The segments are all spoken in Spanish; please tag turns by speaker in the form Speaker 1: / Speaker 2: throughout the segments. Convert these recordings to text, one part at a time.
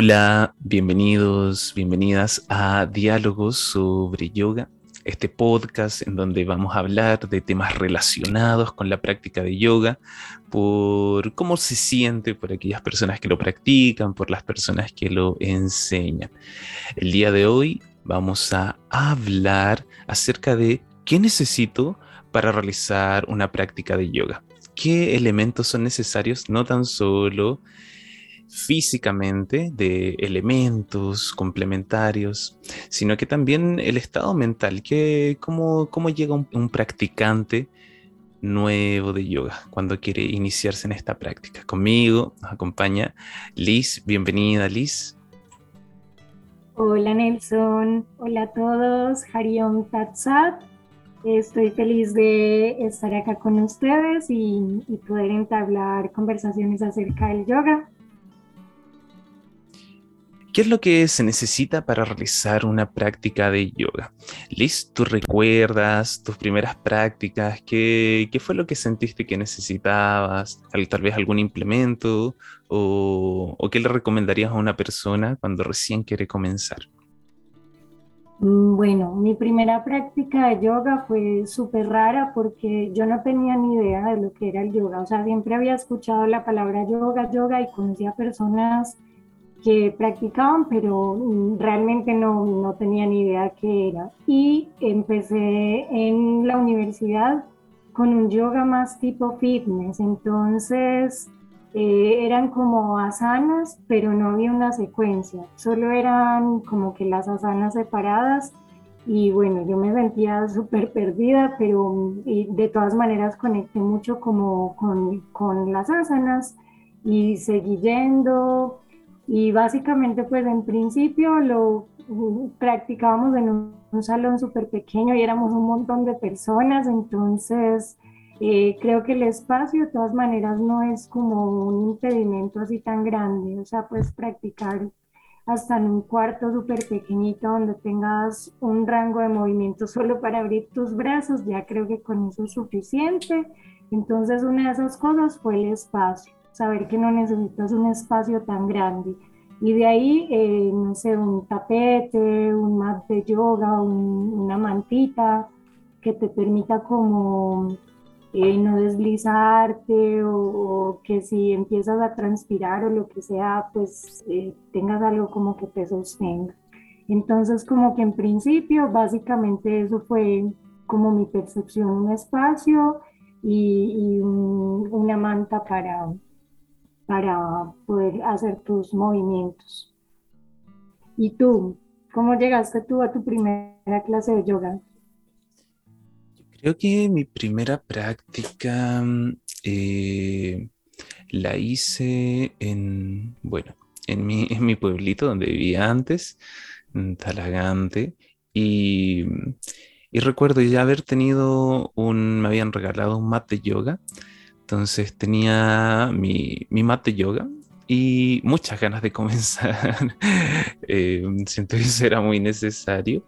Speaker 1: Hola, bienvenidos, bienvenidas a Diálogos sobre Yoga, este podcast en donde vamos a hablar de temas relacionados con la práctica de yoga, por cómo se siente por aquellas personas que lo practican, por las personas que lo enseñan. El día de hoy vamos a hablar acerca de qué necesito para realizar una práctica de yoga. ¿Qué elementos son necesarios? No tan solo físicamente de elementos complementarios, sino que también el estado mental, que cómo, cómo llega un, practicante nuevo de yoga cuando quiere iniciarse en esta práctica. Conmigo nos acompaña Liz, bienvenida Liz.
Speaker 2: Hola Nelson, hola a todos, Hariom Tatsat. Estoy feliz de estar acá con ustedes y poder entablar conversaciones acerca del yoga.
Speaker 1: ¿Qué es lo que se necesita para realizar una práctica de yoga? Liz, ¿tú recuerdas tus primeras prácticas? ¿Qué, fue lo que sentiste que necesitabas? ¿Tal vez algún implemento? ¿O, o qué le recomendarías a una persona cuando recién quiere comenzar?
Speaker 2: Mm, bueno, mi primera práctica de yoga fue súper rara porque yo no tenía ni idea de lo que era el yoga. O sea, siempre había escuchado la palabra yoga, yoga y conocía personas que practicaban, pero mm, realmente no, no tenía ni idea qué era. Y empecé en la universidad con un yoga más tipo fitness, entonces eh, eran como asanas, pero no había una secuencia, solo eran como que las asanas separadas y bueno, yo me sentía súper perdida, pero mm, de todas maneras conecté mucho como con, con las asanas y seguí yendo y básicamente, pues en principio lo practicábamos en un, salón súper pequeño y éramos un montón de personas, entonces eh, creo que el espacio de todas maneras no es como un impedimento así tan grande, o sea, puedes practicar hasta en un cuarto súper pequeñito donde tengas un rango de movimiento solo para abrir tus brazos, ya creo que con eso es suficiente. Entonces una de esas cosas fue el espacio saber que no necesitas un espacio tan grande. Y de ahí, eh, no sé, un tapete, un mat de yoga, una mantita que te permita como eh, no deslizarte o, que si empiezas a transpirar o lo que sea, pues eh, tengas algo como que te sostenga. Entonces, como que en principio, básicamente eso fue como mi percepción, un espacio y, una manta para, para poder hacer tus movimientos. ¿Y tú? ¿Cómo llegaste tú a tu primera clase de yoga?
Speaker 1: creo que mi primera práctica eh, la hice en, bueno, en mi, en mi pueblito donde vivía antes, en Talagante, y, y recuerdo ya haber tenido un, me habían regalado un mat de yoga entonces tenía mi, mat de yoga y muchas ganas de comenzar. eh, siento que eso era muy necesario.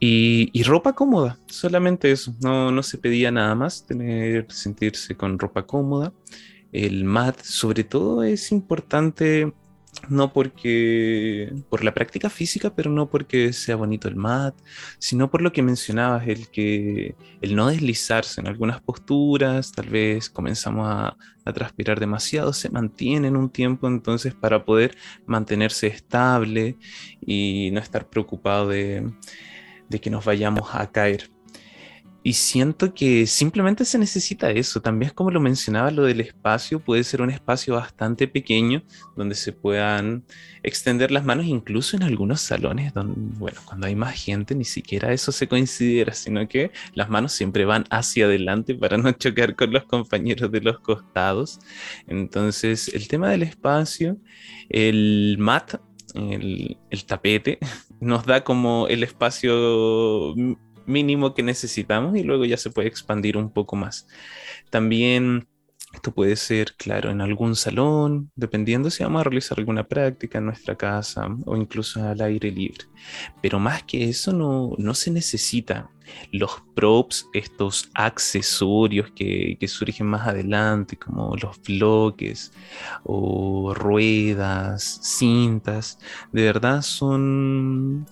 Speaker 1: Y, y, ropa cómoda, solamente eso. No, no se pedía nada más, tener, sentirse con ropa cómoda. El mat, sobre todo, es importante no porque por la práctica física, pero no porque sea bonito el mat, sino por lo que mencionabas, el que el no deslizarse en algunas posturas, tal vez comenzamos a, a transpirar demasiado, se mantiene en un tiempo entonces para poder mantenerse estable y no estar preocupado de, de que nos vayamos a caer. Y siento que simplemente se necesita eso. También como lo mencionaba, lo del espacio puede ser un espacio bastante pequeño donde se puedan extender las manos, incluso en algunos salones donde, bueno, cuando hay más gente ni siquiera eso se considera, sino que las manos siempre van hacia adelante para no chocar con los compañeros de los costados. Entonces, el tema del espacio, el mat, el, el tapete, nos da como el espacio mínimo que necesitamos y luego ya se puede expandir un poco más. También Esto puede ser, claro, en algún salón, dependiendo si vamos a realizar alguna práctica en nuestra casa o incluso al aire libre. Pero más que eso no, no se necesita. Los props, estos accesorios que, que surgen más adelante, como los bloques o ruedas, cintas, de verdad son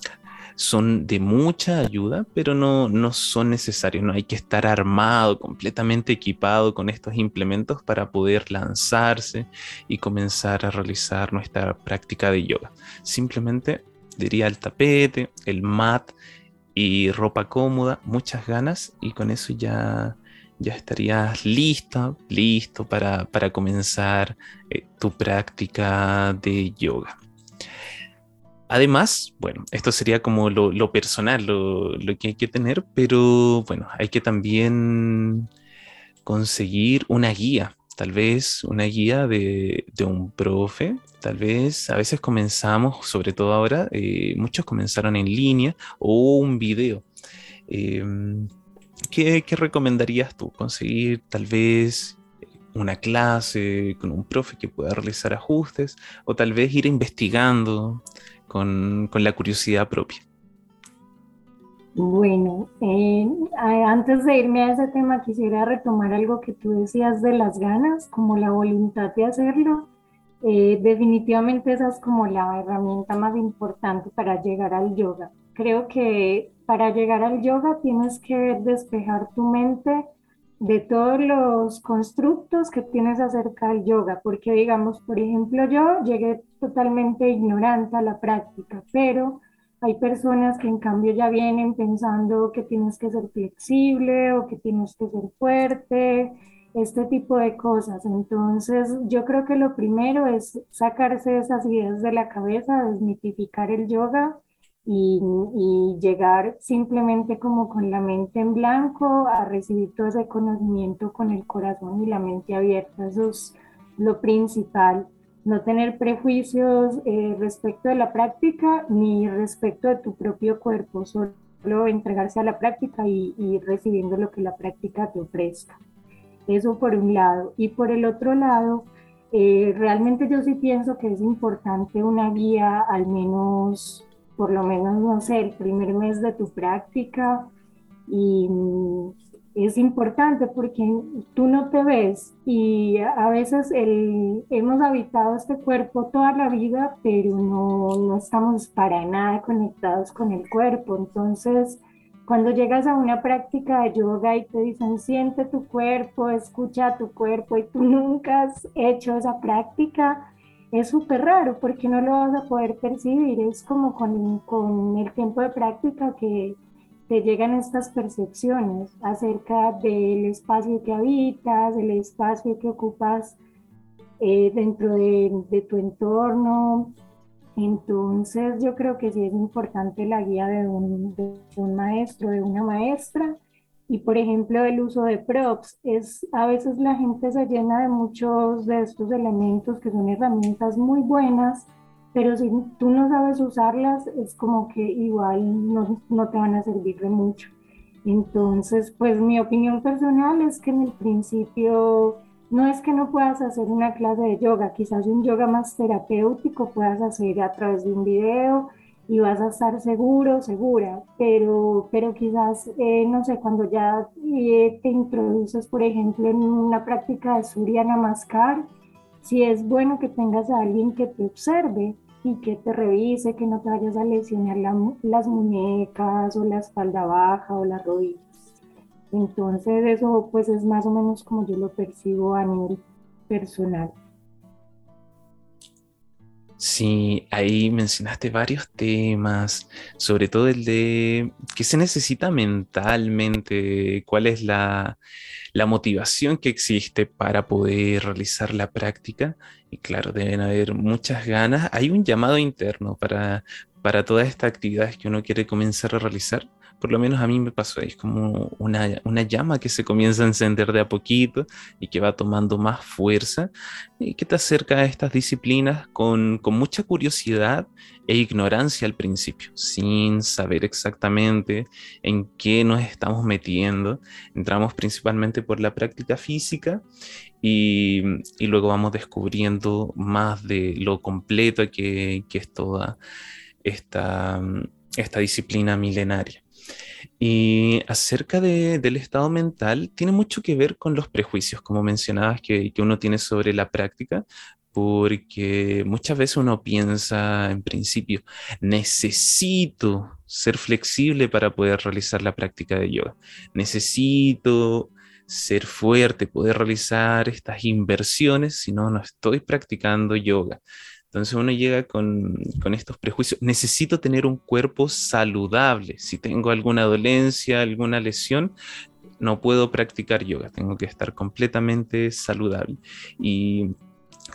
Speaker 1: son de mucha ayuda, pero no, no son necesarios. No hay que estar armado, completamente equipado con estos implementos para poder lanzarse y comenzar a realizar nuestra práctica de yoga. Simplemente diría el tapete, el mat y ropa cómoda, muchas ganas y con eso ya, ya estarías lista, listo para, comenzar eh, tu práctica de yoga. Además, bueno, esto sería como lo, personal, lo, que hay que tener, pero bueno, hay que también conseguir una guía, tal vez una guía de, un profe, tal vez a veces comenzamos, sobre todo ahora, eh, muchos comenzaron en línea o un video. Em, ¿qué, ¿Qué recomendarías tú? Conseguir tal vez una clase con un profe que pueda realizar ajustes o tal vez ir investigando con, la curiosidad propia.
Speaker 2: Bueno, eh, antes de irme a ese tema, quisiera retomar algo que tú decías de las ganas, como la voluntad de hacerlo. Eh, definitivamente esa es como la herramienta más importante para llegar al yoga. Creo que para llegar al yoga tienes que despejar tu mente de todos los constructos que tienes acerca del yoga, porque digamos, por ejemplo, yo llegué totalmente ignorante a la práctica, pero hay personas que en cambio ya vienen pensando que tienes que ser flexible o que tienes que ser fuerte, este tipo de cosas. Entonces, yo creo que lo primero es sacarse esas ideas de la cabeza, desmitificar el yoga y, llegar simplemente como con la mente en blanco a recibir todo ese conocimiento con el corazón y la mente abierta. Eso es lo principal. No tener prejuicios eh, respecto de la práctica ni respecto de tu propio cuerpo, solo entregarse a la práctica y, y recibiendo lo que la práctica te ofrezca. Eso por un lado. Y por el otro lado, eh, realmente yo sí pienso que es importante una guía al menos por lo menos, no sé, el primer mes de tu práctica y es importante porque tú no te ves y a veces el, hemos habitado este cuerpo toda la vida, pero no, no estamos para nada conectados con el cuerpo. Entonces, cuando llegas a una práctica de yoga y te dicen siente tu cuerpo, escucha tu cuerpo y tú nunca has hecho esa práctica, es súper raro porque no lo vas a poder percibir. Es como con, con, el tiempo de práctica que te llegan estas percepciones acerca del espacio que habitas, del espacio que ocupas eh, dentro de, de, tu entorno. Entonces yo creo que sí es importante la guía de un, de un maestro, de una maestra y por ejemplo, el uso de props es a veces la gente se llena de muchos de estos elementos que son herramientas muy buenas, pero si tú no sabes usarlas, es como que igual no, no te van a servir de mucho. Entonces, pues mi opinión personal es que en el principio no es que no puedas hacer una clase de yoga, quizás un yoga más terapéutico puedas hacer a través de un video, y vas a estar seguro, segura, pero, pero quizás, eh, no sé, cuando ya eh, te introduces, por ejemplo, en una práctica de Surya Namaskar, si es bueno que tengas a alguien que te observe y que te revise, que no te vayas a lesionar las muñecas o la espalda baja o las rodillas. Entonces eso pues es más o menos como yo lo percibo a nivel personal.
Speaker 1: Sí, ahí mencionaste varios temas, sobre todo el de qué se necesita mentalmente, cuál es la, motivación que existe para poder realizar la práctica. Y claro, deben haber muchas ganas. Hay un llamado interno para, para todas estas actividades que uno quiere comenzar a realizar, por lo menos a mí me pasó, es como una, una, llama que se comienza a encender de a poquito y que va tomando más fuerza y que te acerca a estas disciplinas con, con mucha curiosidad e ignorancia al principio, sin saber exactamente en qué nos estamos metiendo. Entramos principalmente por la práctica física y, y luego vamos descubriendo más de lo completo que, que es toda esta, esta disciplina milenaria. Y acerca del estado mental, tiene mucho que ver con los prejuicios, como mencionabas, que, que, uno tiene sobre la práctica, porque muchas veces uno piensa en principio, necesito ser flexible para poder realizar la práctica de yoga, necesito ser fuerte, poder realizar estas inversiones, si no, no estoy practicando yoga. Entonces uno llega con, estos prejuicios. Necesito tener un cuerpo saludable. Si tengo alguna dolencia, alguna lesión, no puedo practicar yoga. Tengo que estar completamente saludable. Y,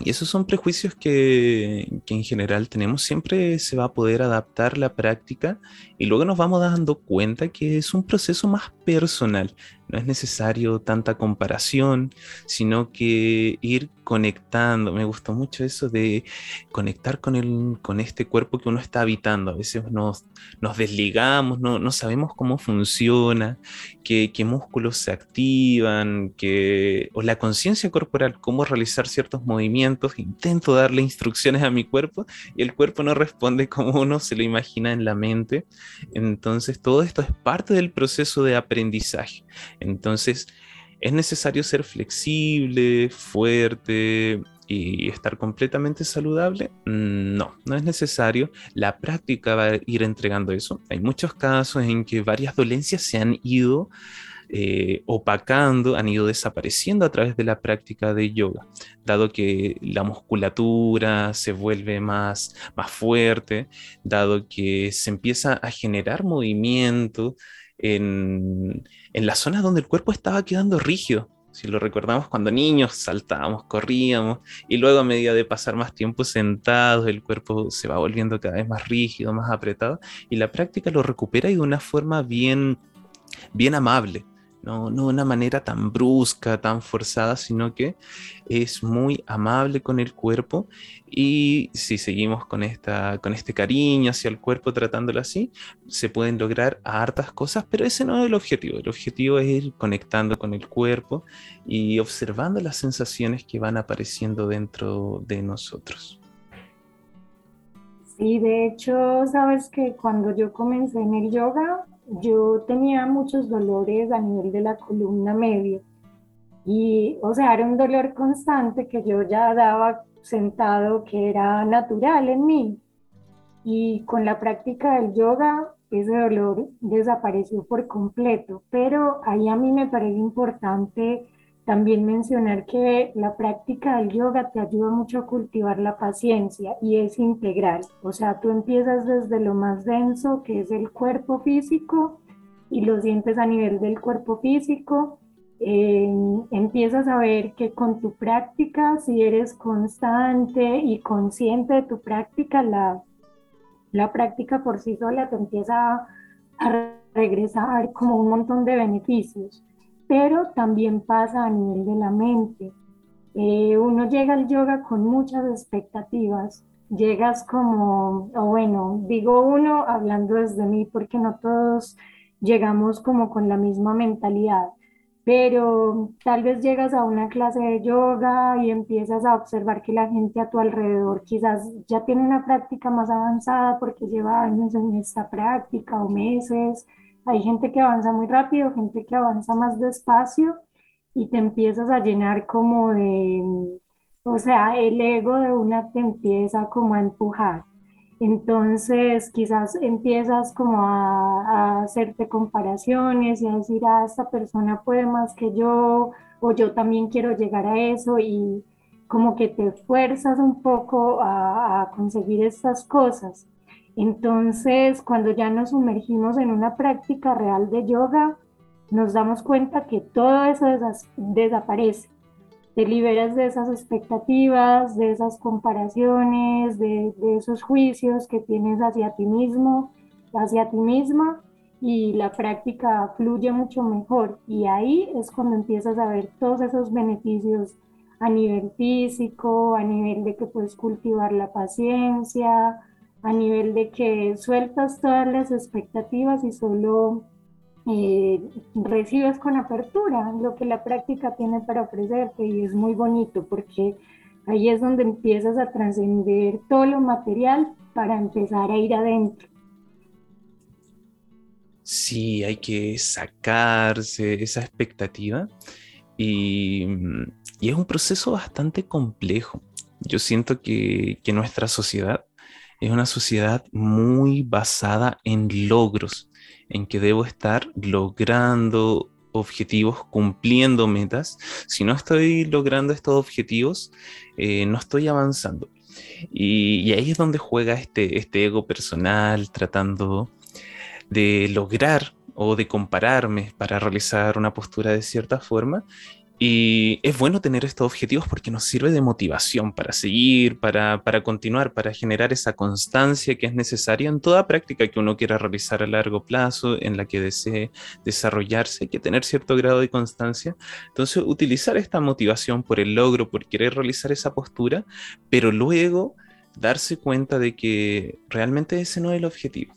Speaker 1: esos son prejuicios que, que, en general tenemos. Siempre se va a poder adaptar la práctica y luego nos vamos dando cuenta que es un proceso más personal. No es necesario tanta comparación, sino que ir conectando. Me gustó mucho eso de conectar con, el, con este cuerpo que uno está habitando. A veces nos, desligamos, no, no sabemos cómo funciona, qué, qué músculos se activan, que, o la conciencia corporal, cómo realizar ciertos movimientos. Intento darle instrucciones a mi cuerpo y el cuerpo no responde como uno se lo imagina en la mente. Entonces todo esto es parte del proceso de aprendizaje. Entonces, ¿es necesario ser flexible, fuerte y estar completamente saludable? No, no es necesario. La práctica va a ir entregando eso. Hay muchos casos en que varias dolencias se han ido eh, opacando, han ido desapareciendo a través de la práctica de yoga, dado que la musculatura se vuelve más, más fuerte, dado que se empieza a generar movimiento en, en las zonas donde el cuerpo estaba quedando rígido. Si lo recordamos cuando niños saltábamos, corríamos y luego a medida de pasar más tiempo sentados el cuerpo se va volviendo cada vez más rígido, más apretado y la práctica lo recupera de una forma bien, bien amable no, no de una manera tan brusca, tan forzada, sino que es muy amable con el cuerpo y si seguimos con, esta, con este cariño hacia el cuerpo tratándolo así, se pueden lograr hartas cosas, pero ese no es el objetivo. El objetivo es ir conectando con el cuerpo y observando las sensaciones que van apareciendo dentro de nosotros.
Speaker 2: Sí, de hecho, sabes que cuando yo comencé en el yoga, yo tenía muchos dolores a nivel de la columna media y, o sea, era un dolor constante que yo ya daba sentado que era natural en mí. Y con la práctica del yoga, ese dolor desapareció por completo. Pero ahí a mí me parece importante también mencionar que la práctica del yoga te ayuda mucho a cultivar la paciencia y es integral. O sea, tú empiezas desde lo más denso, que es el cuerpo físico, y lo sientes a nivel del cuerpo físico. Eh, empiezas a ver que con tu práctica, si eres constante y consciente de tu práctica, la, la práctica por sí sola te empieza a regresar como un montón de beneficios pero también pasa a nivel de la mente. Eh, uno llega al yoga con muchas expectativas, llegas como, o bueno, digo uno hablando desde mí porque no todos llegamos como con la misma mentalidad, pero tal vez llegas a una clase de yoga y empiezas a observar que la gente a tu alrededor quizás ya tiene una práctica más avanzada porque lleva años en esta práctica o meses hay gente que avanza muy rápido, gente que avanza más despacio y te empiezas a llenar como de, o sea, el ego de una te empieza como a empujar. Entonces quizás empiezas como a, a hacerte comparaciones y a decir, ah, esta persona puede más que yo o yo también quiero llegar a eso y como que te fuerzas un poco a, a conseguir estas cosas. Entonces, cuando ya nos sumergimos en una práctica real de yoga, nos damos cuenta que todo eso desaparece. Te liberas de esas expectativas, de esas comparaciones, de, esos juicios que tienes hacia ti mismo, hacia ti misma, y la práctica fluye mucho mejor. Y ahí es cuando empiezas a ver todos esos beneficios a nivel físico, a nivel de que puedes cultivar la paciencia, a nivel de que sueltas todas las expectativas y solo eh, recibes con apertura lo que la práctica tiene para ofrecerte y es muy bonito porque ahí es donde empiezas a trascender todo lo material para empezar a ir adentro.
Speaker 1: Sí, hay que sacarse esa expectativa y, y es un proceso bastante complejo. Yo siento que, que nuestra sociedad es una sociedad muy basada en logros, en que debo estar logrando objetivos, cumpliendo metas. Si no estoy logrando estos objetivos, eh, no estoy avanzando. Y, ahí es donde juega este, este ego personal, tratando de lograr o de compararme para realizar una postura de cierta forma y es bueno tener estos objetivos porque nos sirve de motivación para seguir, para, para, continuar, para generar esa constancia que es necesaria en toda práctica que uno quiera realizar a largo plazo, en la que desee desarrollarse, que tener cierto grado de constancia. Entonces, utilizar esta motivación por el logro, por querer realizar esa postura, pero luego darse cuenta de que realmente ese no es el objetivo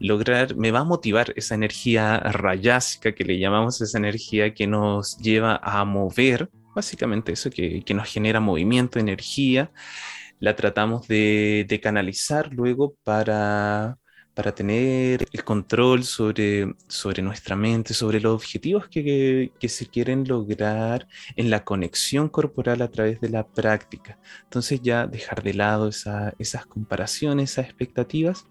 Speaker 1: lograr, me va a motivar esa energía rayásica que le llamamos, esa energía que nos lleva a mover, básicamente eso, que, que nos genera movimiento, energía, la tratamos de, de canalizar luego para para tener el control sobre, sobre nuestra mente, sobre los objetivos que, se quieren lograr en la conexión corporal a través de la práctica. Entonces ya dejar de lado esas comparaciones, esas expectativas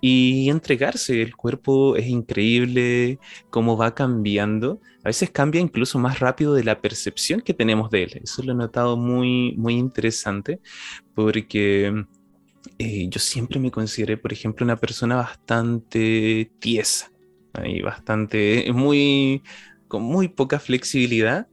Speaker 1: y entregarse. El cuerpo es increíble cómo va cambiando. A veces cambia incluso más rápido de la percepción que tenemos de él. Eso lo he notado muy, muy interesante porque eh, yo siempre me consideré, por ejemplo, una persona bastante tiesa, y bastante, muy, con muy poca flexibilidad,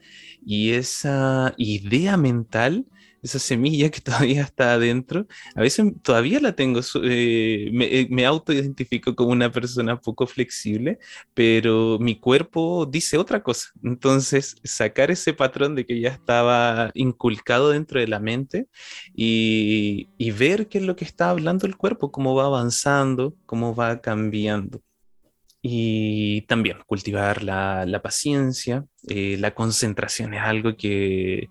Speaker 1: y esa idea mental esa semilla que todavía está adentro, a veces todavía la tengo, eh, me, eh, me autoidentifico como una persona poco flexible, pero mi cuerpo dice otra cosa. Entonces, sacar ese patrón de que ya estaba inculcado dentro de la mente y, y ver qué es lo que está hablando el cuerpo, cómo va avanzando, cómo va cambiando. Y también cultivar la, la paciencia, eh, la concentración es algo que,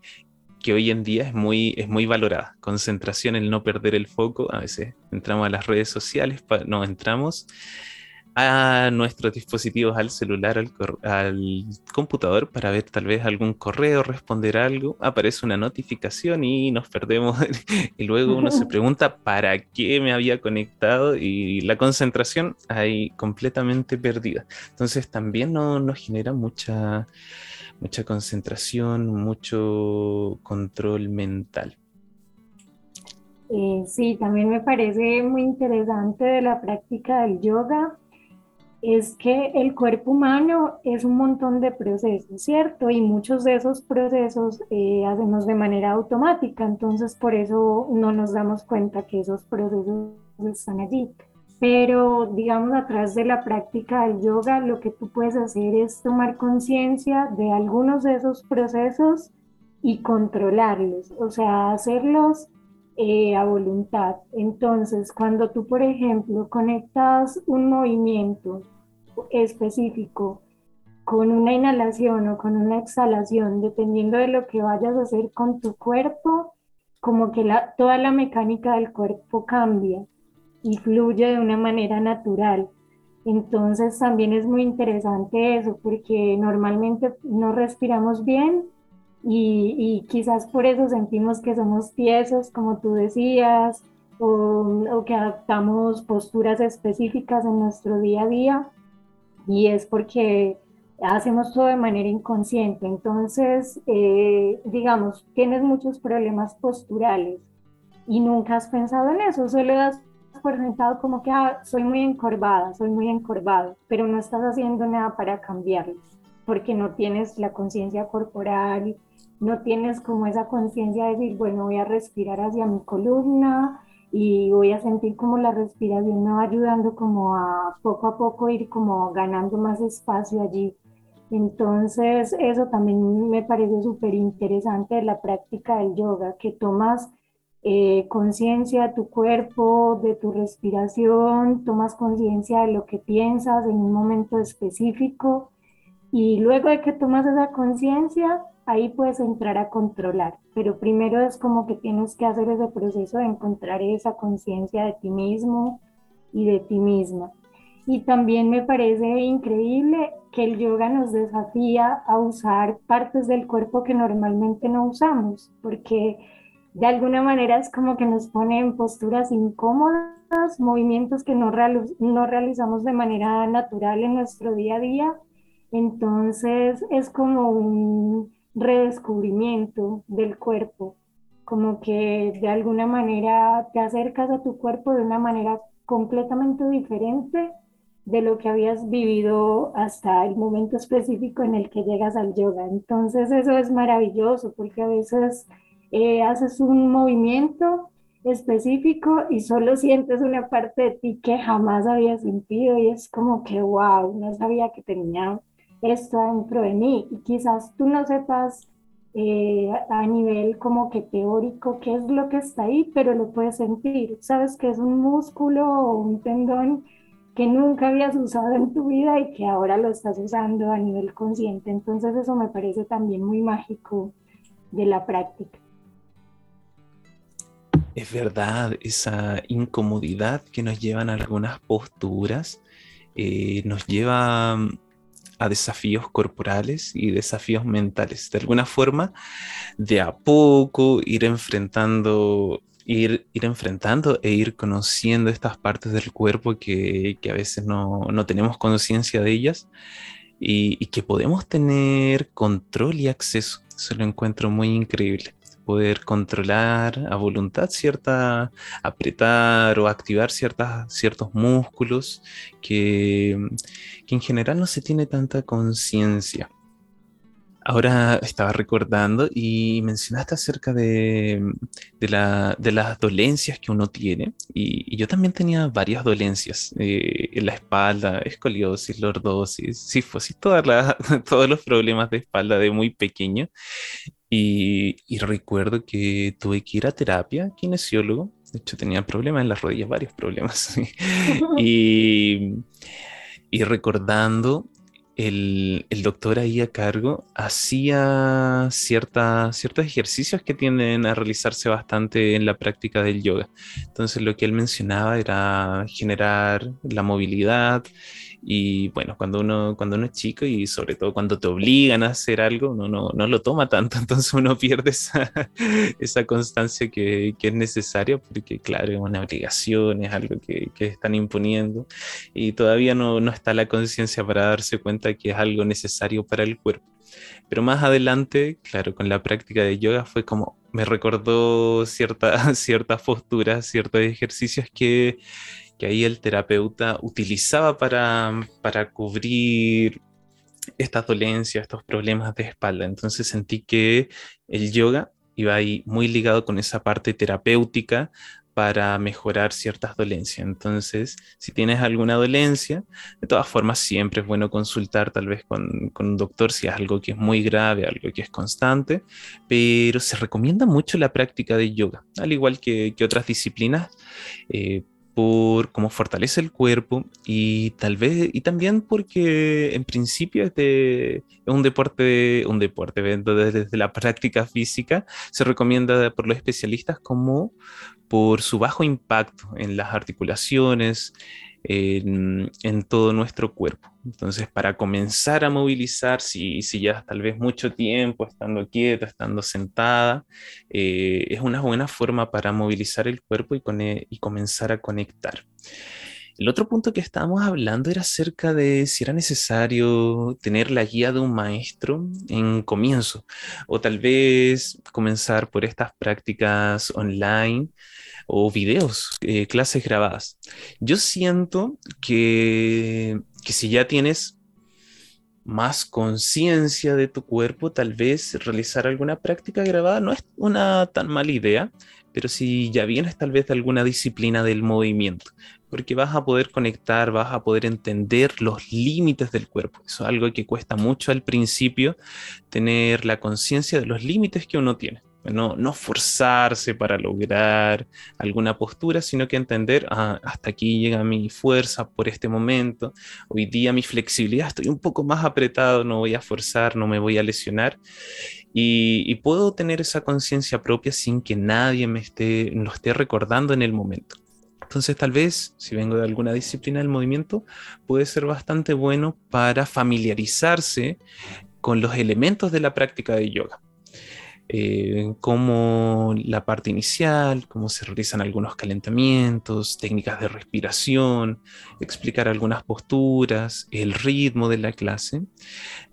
Speaker 1: que hoy en día es muy, es muy valorada. Concentración, el no perder el foco. A veces entramos a las redes sociales, no entramos a nuestros dispositivos, al celular, al, al, computador para ver tal vez algún correo, responder algo, aparece una notificación y nos perdemos y luego uno se pregunta para qué me había conectado y la concentración ahí completamente perdida. Entonces también no, nos genera mucha mucha concentración, mucho control mental.
Speaker 2: Eh, sí, también me parece muy interesante de la práctica del yoga es que el cuerpo humano es un montón de procesos, ¿cierto? Y muchos de esos procesos eh, hacemos de manera automática, entonces por eso no nos damos cuenta que esos procesos están allí pero digamos a través de la práctica del yoga lo que tú puedes hacer es tomar conciencia de algunos de esos procesos y controlarlos, o sea, hacerlos eh, a voluntad. Entonces, cuando tú, por ejemplo, conectas un movimiento específico con una inhalación o con una exhalación, dependiendo de lo que vayas a hacer con tu cuerpo, como que la, toda la mecánica del cuerpo cambia y fluye de una manera natural. Entonces también es muy interesante eso, porque normalmente no respiramos bien y, y quizás por eso sentimos que somos tiesos, como tú decías, o, o, que adaptamos posturas específicas en nuestro día a día, y es porque hacemos todo de manera inconsciente. Entonces, eh, digamos, tienes muchos problemas posturales y nunca has pensado en eso, solo das por sentado como que ah, soy muy encorvada, soy muy encorvado, pero no estás haciendo nada para cambiarlo, porque no tienes la conciencia corporal, no tienes como esa conciencia de decir, bueno, voy a respirar hacia mi columna, y voy a sentir como la respiración me va ayudando como a poco a poco ir como ganando más espacio allí. Entonces eso también me parece súper interesante de la práctica del yoga, que tomas eh, conciencia de tu cuerpo, de tu respiración, tomas conciencia de lo que piensas en un momento específico y luego de que tomas esa conciencia, ahí puedes entrar a controlar, pero primero es como que tienes que hacer ese proceso de encontrar esa conciencia de ti mismo y de ti misma. Y también me parece increíble que el yoga nos desafía a usar partes del cuerpo que normalmente no usamos, porque de alguna manera es como que nos pone en posturas incómodas, movimientos que no, no realizamos de manera natural en nuestro día a día. Entonces es como un redescubrimiento del cuerpo, como que de alguna manera te acercas a tu cuerpo de una manera completamente diferente de lo que habías vivido hasta el momento específico en el que llegas al yoga. Entonces eso es maravilloso porque a veces eh, haces un movimiento específico y solo sientes una parte de ti que jamás habías sentido y es como que wow, no sabía que tenía esto dentro de mí y quizás tú no sepas eh, a nivel como que teórico qué es lo que está ahí, pero lo puedes sentir. Sabes que es un músculo o un tendón que nunca habías usado en tu vida y que ahora lo estás usando a nivel consciente. Entonces eso me parece también muy mágico de la práctica.
Speaker 1: Es verdad, esa incomodidad que nos llevan a algunas posturas eh, nos lleva a desafíos corporales y desafíos mentales. De alguna forma, de a poco ir enfrentando, ir, ir enfrentando e ir conociendo estas partes del cuerpo que, que a veces no, no tenemos conciencia de ellas y, y, que podemos tener control y acceso. Eso lo encuentro muy increíble poder controlar a voluntad cierta, apretar o activar ciertas, ciertos músculos que, que en general no se tiene tanta conciencia. Ahora estaba recordando y mencionaste acerca de, de, la, de, las dolencias que uno tiene. Y, yo también tenía varias dolencias eh, en la espalda, escoliosis, lordosis, sifosis, toda todos los problemas de espalda de muy pequeño. Y, recuerdo que tuve que ir a terapia, kinesiólogo. De hecho, tenía problemas en las rodillas, varios problemas. y, y recordando el, doctor ahí a cargo hacía cierta, ciertos ejercicios que tienden a realizarse bastante en la práctica del yoga. Entonces lo que él mencionaba era generar la movilidad y bueno, cuando uno, cuando uno es chico y sobre todo cuando te obligan a hacer algo, uno no, no lo toma tanto, entonces uno pierde esa, esa constancia que, que, es necesaria porque claro, es una obligación, es algo que, que están imponiendo y todavía no, no está la conciencia para darse cuenta que es algo necesario para el cuerpo. Pero más adelante, claro, con la práctica de yoga fue como, me recordó ciertas ciertas posturas, ciertos ejercicios que que ahí el terapeuta utilizaba para, para cubrir estas dolencias, estos problemas de espalda. Entonces sentí que el yoga iba ahí muy ligado con esa parte terapéutica para mejorar ciertas dolencias. Entonces, si tienes alguna dolencia, de todas formas siempre es bueno consultar tal vez con, con, un doctor si es algo que es muy grave, algo que es constante, pero se recomienda mucho la práctica de yoga, al igual que, otras disciplinas, eh, por cómo fortalece el cuerpo y tal vez y también porque en principio es, un deporte un deporte desde la práctica física se recomienda por los especialistas como por su bajo impacto en las articulaciones en, todo nuestro cuerpo. Entonces, para comenzar a movilizar, si, si ya tal vez mucho tiempo estando quieta, estando sentada, eh, es una buena forma para movilizar el cuerpo y, con, y comenzar a conectar. El otro punto que estábamos hablando era acerca de si era necesario tener la guía de un maestro en comienzo o tal vez comenzar por estas prácticas online o videos, eh, clases grabadas. Yo siento que, que si ya tienes más conciencia de tu cuerpo, tal vez realizar alguna práctica grabada no es una tan mala idea, pero si ya vienes tal vez de alguna disciplina del movimiento, porque vas a poder conectar, vas a poder entender los límites del cuerpo. Eso es algo que cuesta mucho al principio, tener la conciencia de los límites que uno tiene. No, forzarse para lograr alguna postura, sino que entender, ah, hasta aquí llega mi fuerza por este momento, hoy día mi flexibilidad, estoy un poco más apretado, no voy a forzar, no me voy a lesionar. Y, puedo tener esa conciencia propia sin que nadie me esté, lo esté recordando en el momento. Entonces tal vez, si vengo de alguna disciplina del movimiento, puede ser bastante bueno para familiarizarse con los elementos de la práctica de yoga. Eh, como la parte inicial, cómo se realizan algunos calentamientos, técnicas de respiración, explicar algunas posturas, el ritmo de la clase,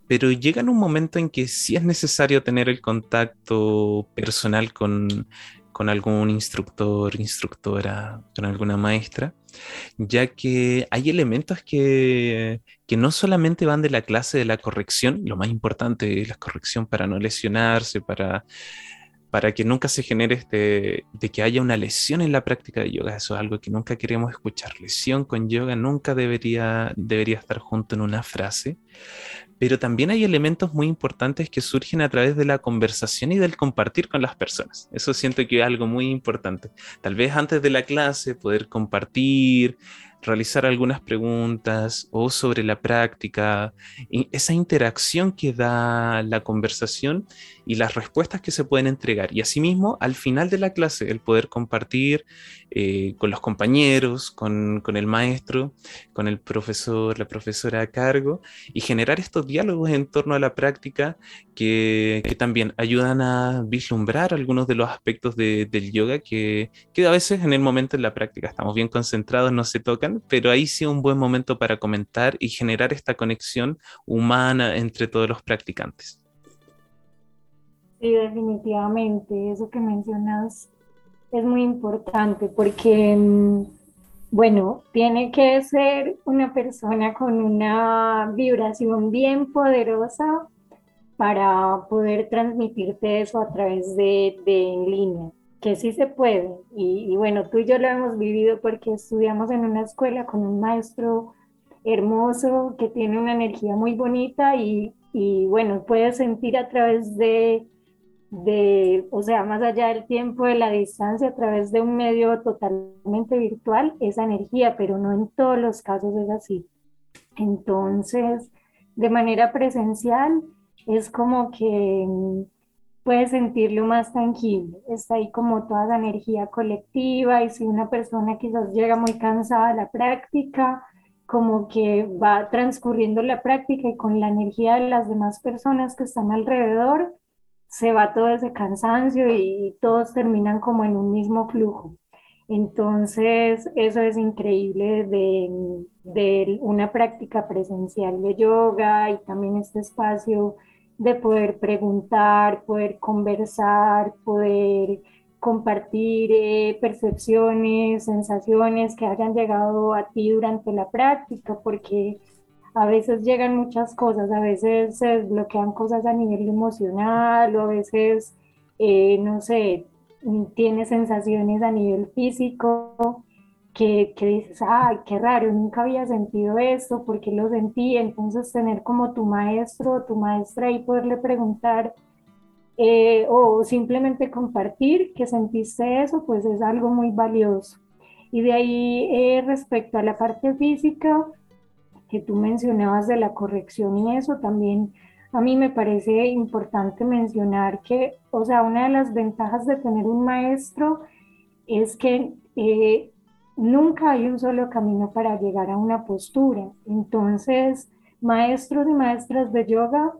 Speaker 1: pero llega en un momento en que sí es necesario tener el contacto personal con, con algún instructor, instructora, con alguna maestra, ya que hay elementos que, que, no solamente van de la clase de la corrección, lo más importante es la corrección para no lesionarse, para, para que nunca se genere este, de que haya una lesión en la práctica de yoga. Eso es algo que nunca queremos escuchar. Lesión con yoga nunca debería, debería estar junto en una frase pero también hay elementos muy importantes que surgen a través de la conversación y del compartir con las personas. Eso siento que es algo muy importante. Tal vez antes de la clase poder compartir, realizar algunas preguntas o sobre la práctica, esa interacción que da la conversación y las respuestas que se pueden entregar. Y asimismo, al final de la clase, el poder compartir eh, con los compañeros, con, el maestro, con el profesor, la profesora a cargo, y generar estos diálogos en torno a la práctica que, también ayudan a vislumbrar algunos de los aspectos del yoga que, a veces en el momento de la práctica estamos bien concentrados, no se tocan, pero ahí sí un buen momento para comentar y generar esta conexión humana entre todos los practicantes.
Speaker 2: Sí, definitivamente, eso que mencionas es muy importante porque, mm, bueno, tiene que ser una persona con una vibración bien poderosa para poder transmitirte eso a través de, de en línea, que sí se puede. Y, bueno, tú y yo lo hemos vivido porque estudiamos en una escuela con un maestro hermoso que tiene una energía muy bonita y, y bueno, puedes sentir a través de de, o sea, más allá del tiempo, de la distancia, a través de un medio totalmente virtual, esa energía, pero no en todos los casos es así. Entonces, de manera presencial, es como que mm, puedes sentirlo más tangible, está ahí como toda la energía colectiva y si una persona quizás llega muy cansada a la práctica, como que va transcurriendo la práctica y con la energía de las demás personas que están alrededor, se va todo ese cansancio y todos terminan como en un mismo flujo. Entonces, eso es increíble de, de, una práctica presencial de yoga y también este espacio de poder preguntar, poder conversar, poder compartir eh, percepciones, sensaciones que hayan llegado a ti durante la práctica, porque a veces llegan muchas cosas, a veces se desbloquean cosas a nivel emocional o a veces, eh, no sé, tienes sensaciones a nivel físico que, que, dices, ay, qué raro, nunca había sentido esto, ¿por qué lo sentí? Entonces tener como tu maestro o tu maestra y poderle preguntar eh, o simplemente compartir que sentiste eso, pues es algo muy valioso. Y de ahí eh, respecto a la parte física, que tú mencionabas de la corrección y eso también a mí me parece importante mencionar que, o sea, una de las ventajas de tener un maestro es que eh, nunca hay un solo camino para llegar a una postura. Entonces, maestros y maestras de yoga,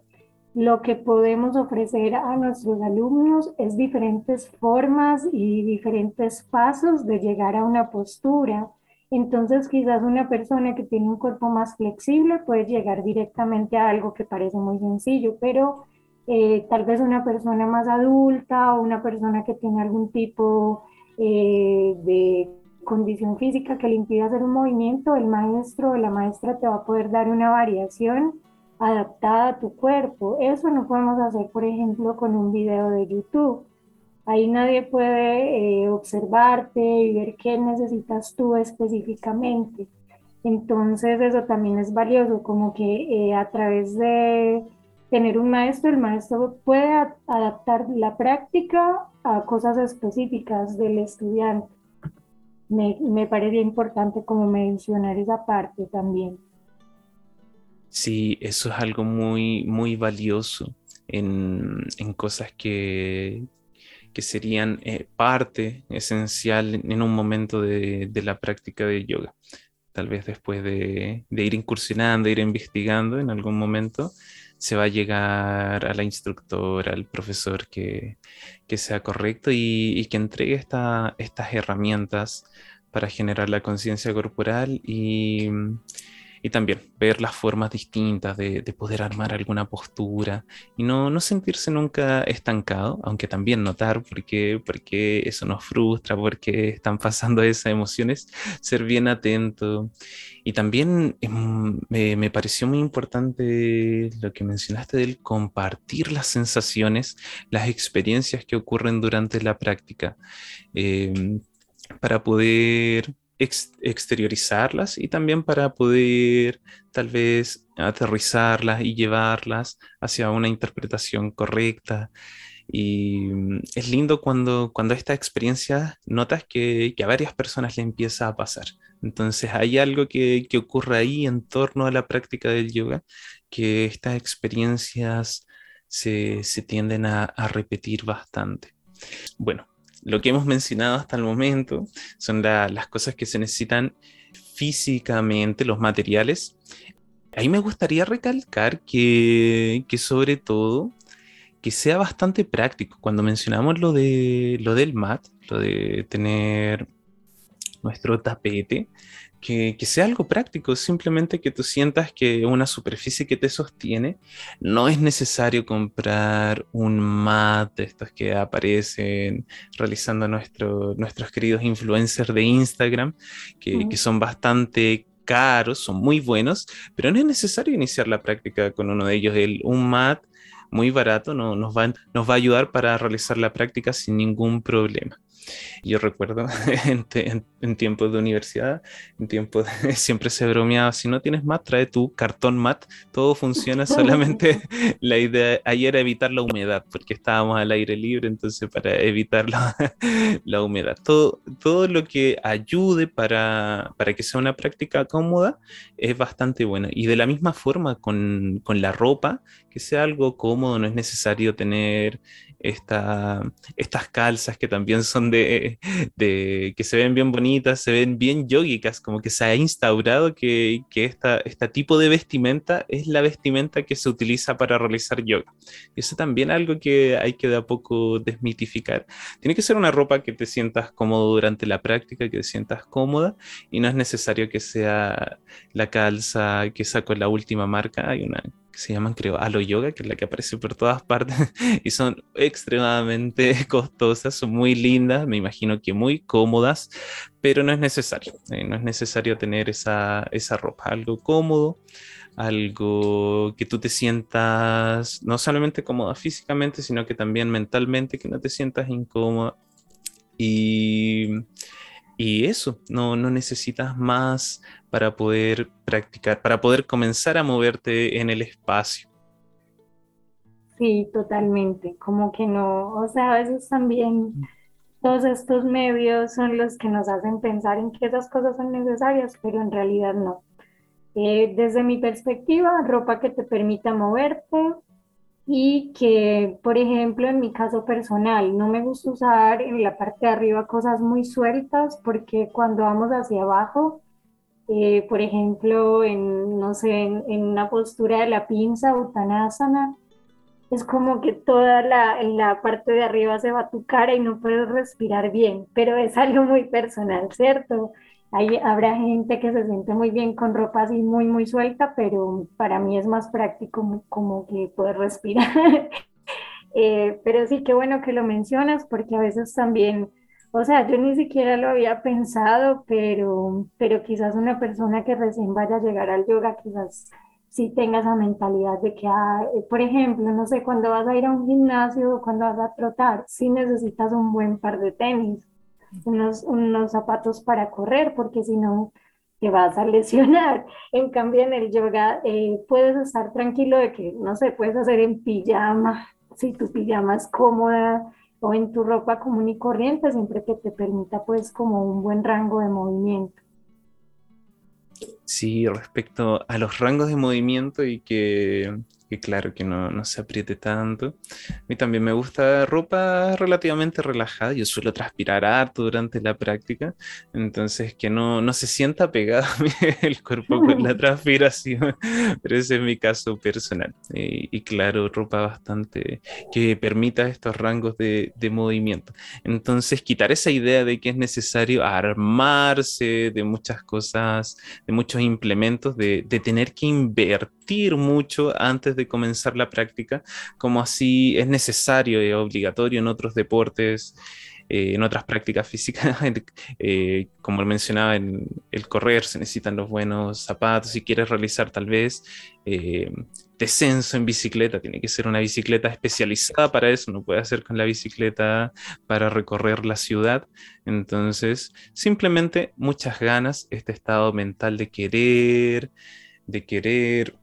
Speaker 2: lo que podemos ofrecer a nuestros alumnos es diferentes formas y diferentes pasos de llegar a una postura. Entonces quizás una persona que tiene un cuerpo más flexible puede llegar directamente a algo que parece muy sencillo, pero eh, tal vez una persona más adulta o una persona que tiene algún tipo eh, de condición física que le impida hacer un movimiento, el maestro o la maestra te va a poder dar una variación adaptada a tu cuerpo. Eso no podemos hacer, por ejemplo, con un video de YouTube. Ahí nadie puede eh, observarte y ver qué necesitas tú específicamente. Entonces eso también es valioso, como que eh, a través de tener un maestro, el maestro puede adaptar la práctica a cosas específicas del estudiante. Me, me parece importante como mencionar esa parte también.
Speaker 1: Sí, eso es algo muy, muy valioso en, cosas que, que serían eh, parte esencial en un momento de, la práctica de yoga. Tal vez después de, de ir incursionando, ir investigando en algún momento, se va a llegar a la instructora, al profesor que, sea correcto y, que entregue estas herramientas para generar la conciencia corporal y, y también ver las formas distintas de, poder armar alguna postura y no, no, sentirse nunca estancado, aunque también notar por qué, por qué eso nos frustra, por qué están pasando esas emociones, ser bien atento. Y también em, me, me, pareció muy importante lo que mencionaste del compartir las sensaciones, las experiencias que ocurren durante la práctica, em, para poder exteriorizarlas y también para poder tal vez aterrizarlas y llevarlas hacia una interpretación correcta. Y mm, es lindo cuando, cuando esta experiencia notas que, que, a varias personas le empieza a pasar. Entonces hay algo que, que ocurre ahí en torno a la práctica del yoga, que estas experiencias se, se tienden a, a repetir bastante. Bueno, lo que hemos mencionado hasta el momento son las cosas que se necesitan físicamente, los materiales. Ahí me gustaría recalcar que, que sobre todo que sea bastante práctico. Cuando mencionamos lo, de, lo del mat, lo de tener nuestro tapete, que, sea algo práctico, simplemente que tú sientas que una superficie que te sostiene, no es necesario comprar un mat de estos que aparecen realizando nuestro, nuestros queridos influencers de Instagram, que, que son bastante caros, son muy buenos, pero no es necesario iniciar la práctica con uno de ellos. El, un mat muy barato no, nos, va, nos va a ayudar para realizar la práctica sin ningún problema. Yo recuerdo en, tiempos de universidad, en tiempos siempre se bromeaba, si no tienes mat, trae tu cartón mat, todo funciona, solamente la idea ahí era evitar la humedad, porque estábamos al aire libre, entonces para evitar la, la humedad. Todo, todo lo que ayude para, para, que sea una práctica cómoda es bastante bueno. Y de la misma forma con, con la ropa, que sea algo cómodo, no es necesario tener esta, estas calzas que también son de, que se ven bien bonitas, se ven bien yogicas, como que se ha instaurado que, que esta, este tipo de vestimenta es la vestimenta que se utiliza para realizar yoga. Y eso también es algo que hay que de a poco desmitificar. Tiene que ser una ropa que te sientas cómodo durante la práctica, que te sientas cómoda y no es necesario que sea la calza que saco la última marca. Hay una se llaman, creo, Alo Yoga, que es la que aparece por todas partes, y son extremadamente costosas, son muy lindas, me imagino que muy cómodas, pero no es necesario, eh, no es necesario tener esa, esa ropa, algo cómodo, algo que tú te sientas no solamente cómoda físicamente, sino que también mentalmente, que no te sientas incómoda. Y, y eso, no, no necesitas más para poder practicar, para poder comenzar a moverte en el espacio.
Speaker 2: Sí, totalmente, como que no, o sea, a veces también todos estos medios son los que nos hacen pensar en que esas cosas son necesarias, pero en realidad no. Eh, desde mi perspectiva, ropa que te permita moverte y que, por ejemplo, en mi caso personal, no me gusta usar en la parte de arriba cosas muy sueltas porque cuando vamos hacia abajo, eh, por ejemplo, en, no sé, en, una postura de la pinza, Uttanasana, es como que toda la, la parte de arriba se va a tu cara y no puedes respirar bien, pero es algo muy personal, ¿cierto? Hay, habrá gente que se siente muy bien con ropa así muy, muy suelta, pero para mí es más práctico como que poder respirar. Eh, pero sí, qué bueno que lo mencionas, porque a veces también o sea, yo ni siquiera lo había pensado, pero, pero quizás una persona que recién vaya a llegar al yoga, quizás si tenga esa mentalidad de que, ah, eh, por ejemplo, no sé, cuando vas a ir a un gimnasio o cuando vas a trotar, si necesitas un buen par de tenis, unos, unos zapatos para correr, porque si no te vas a lesionar. En cambio, en el yoga eh, puedes estar tranquilo de que, no sé, puedes hacer en pijama, si tu pijama es cómoda o en tu ropa común y corriente, siempre que te permita pues como un buen rango de movimiento.
Speaker 1: Sí, respecto a los rangos de movimiento y que que claro, que no, no, se apriete tanto. A mí también me gusta ropa relativamente relajada, yo suelo transpirar harto durante la práctica, entonces que no, no se sienta pegado el cuerpo con la transpiración, pero ese es mi caso personal. Y, claro, ropa bastante que permita estos rangos de, de, movimiento. Entonces, quitar esa idea de que es necesario armarse de muchas cosas, de muchos implementos, de, de tener que invertir mucho antes de comenzar la práctica, como así es necesario y obligatorio en otros deportes, eh, en otras prácticas físicas, eh, como mencionaba, en el correr se necesitan los buenos zapatos, si quieres realizar tal vez eh, descenso en bicicleta, tiene que ser una bicicleta especializada para eso, no puede hacer con la bicicleta para recorrer la ciudad. Entonces, simplemente muchas ganas, este estado mental de querer, de querer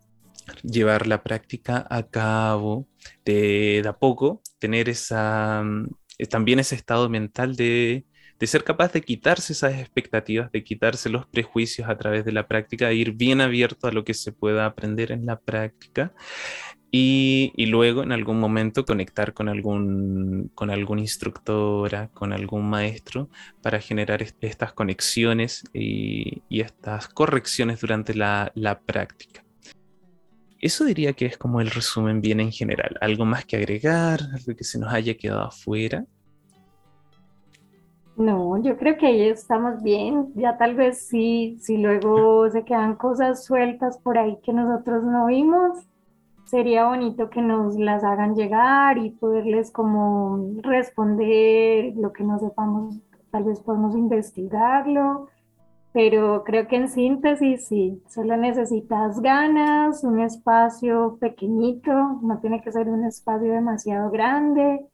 Speaker 1: llevar la práctica a cabo de, a poco, tener esa, mm, eh, también ese estado mental de, ser capaz de quitarse esas expectativas, de quitarse los prejuicios a través de la práctica, de ir bien abierto a lo que se pueda aprender en la práctica y, luego en algún momento conectar con algún, con alguna instructora, con algún maestro para generar estas conexiones y, estas correcciones durante la práctica. Eso diría que es como el resumen bien en general. ¿Algo más que agregar? ¿Algo que se nos haya quedado afuera?
Speaker 2: No, yo creo que ahí estamos bien. Ya tal vez sí, si luego se quedan cosas sueltas por ahí que nosotros no vimos, sería bonito que nos las hagan llegar y poderles como responder lo que no sepamos, tal vez podemos investigarlo pero creo que en síntesis sí, solo necesitas ganas, un espacio pequeñito, no tiene que ser un espacio demasiado grande.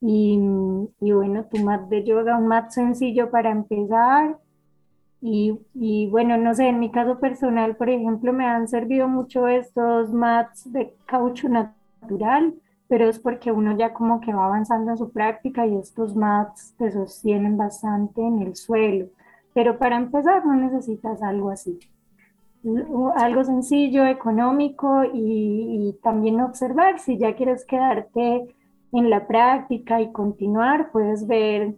Speaker 2: Y, y bueno, tu mat de yoga, un mat sencillo para empezar. Y, y, bueno, no sé, en mi caso personal, por ejemplo, me han servido mucho estos mats de caucho natural, pero es porque uno ya como que va avanzando en su práctica y estos mats te sostienen bastante en el suelo. Pero para empezar no necesitas algo así. Algo sencillo, económico y, también observar. Si ya quieres quedarte en la práctica y continuar, puedes ver,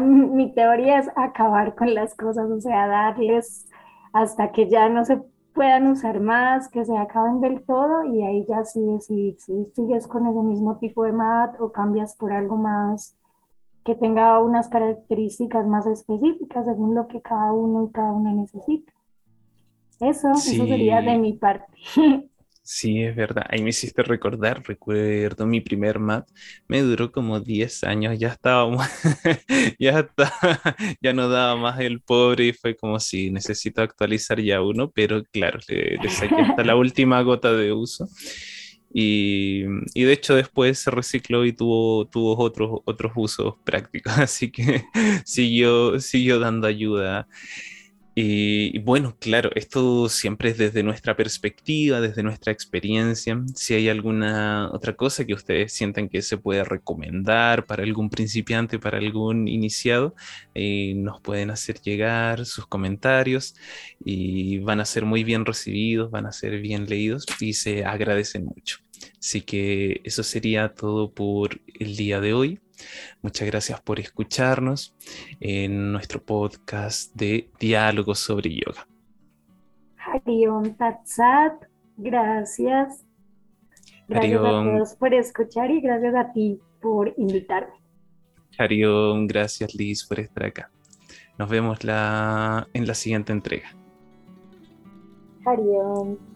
Speaker 2: mi teoría es acabar con las cosas, o sea, darles hasta que ya no se puedan usar más, que se acaben del todo y ahí ya si sigues con ese mismo tipo de mat o cambias por algo más que tenga unas características más específicas según lo que cada uno y cada una necesita. Eso, eso sería de mi parte.
Speaker 1: Sí, es verdad. Ahí me hiciste recordar, recuerdo mi primer mat, me duró como 10 años, ya estaba, ya ya no daba más el pobre y fue como si necesito actualizar ya uno, pero claro, le, le saqué hasta la última gota de uso. Y, de hecho después se recicló y tuvo, tuvo otros, otros usos prácticos, así que siguió, siguió dando ayuda. Y, bueno, claro, esto siempre es desde nuestra perspectiva, desde nuestra experiencia. Si hay alguna otra cosa que ustedes sientan que se puede recomendar para algún principiante, para algún iniciado, eh, nos pueden hacer llegar sus comentarios y van a ser muy bien recibidos, van a ser bien leídos y se agradecen mucho. Así que eso sería todo por el día de hoy. Muchas gracias por escucharnos en nuestro podcast de Diálogos sobre Yoga.
Speaker 2: Hariom Tatsat, gracias. Gracias a todos por escuchar y gracias a ti por invitarme.
Speaker 1: Hariom, gracias Liz por estar acá. Nos vemos la, en la siguiente entrega.
Speaker 2: Hariom.